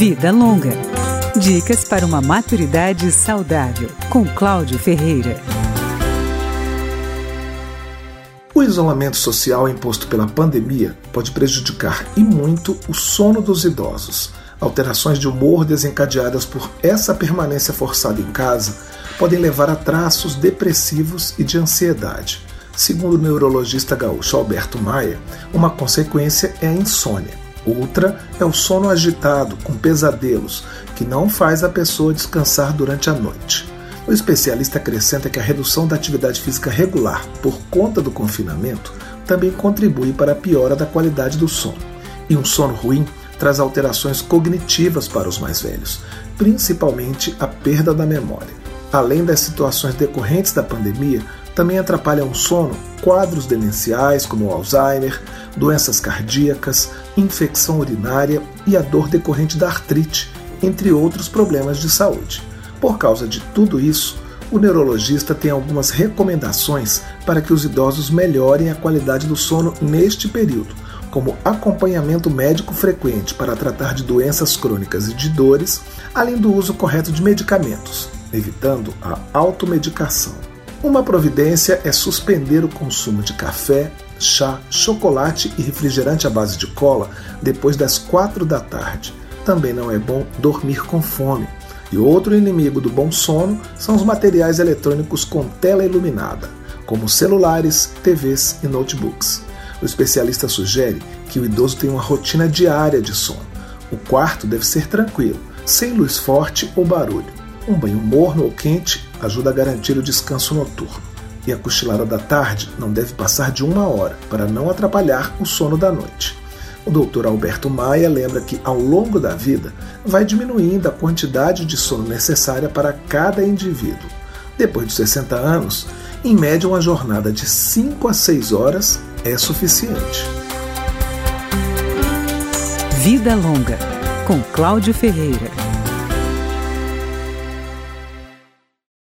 Vida Longa. Dicas para uma maturidade saudável, com Cláudio Ferreira. O isolamento social imposto pela pandemia pode prejudicar e muito o sono dos idosos. Alterações de humor desencadeadas por essa permanência forçada em casa podem levar a traços depressivos e de ansiedade. Segundo o neurologista gaúcho Alberto Maia, uma consequência é a insônia. Outra é o sono agitado, com pesadelos, que não faz a pessoa descansar durante a noite. O especialista acrescenta que a redução da atividade física regular por conta do confinamento também contribui para a piora da qualidade do sono. E um sono ruim traz alterações cognitivas para os mais velhos, principalmente a perda da memória. Além das situações decorrentes da pandemia, também atrapalham o sono quadros demenciais como Alzheimer, doenças cardíacas, infecção urinária e a dor decorrente da artrite, entre outros problemas de saúde. Por causa de tudo isso, o neurologista tem algumas recomendações para que os idosos melhorem a qualidade do sono neste período, como acompanhamento médico frequente para tratar de doenças crônicas e de dores, além do uso correto de medicamentos, evitando a automedicação. Uma providência é suspender o consumo de café, chá, chocolate e refrigerante à base de cola depois das quatro da tarde. Também não é bom dormir com fome. E outro inimigo do bom sono são os materiais eletrônicos com tela iluminada, como celulares, TVs e notebooks. O especialista sugere que o idoso tenha uma rotina diária de sono. O quarto deve ser tranquilo, sem luz forte ou barulho. Um banho morno ou quente ajuda a garantir o descanso noturno. E a cochilada da tarde não deve passar de uma hora para não atrapalhar o sono da noite. O Dr. Alberto Maia lembra que ao longo da vida vai diminuindo a quantidade de sono necessária para cada indivíduo. Depois dos 60 anos, em média uma jornada de 5 a 6 horas é suficiente. Vida Longa, com Cláudio Ferreira.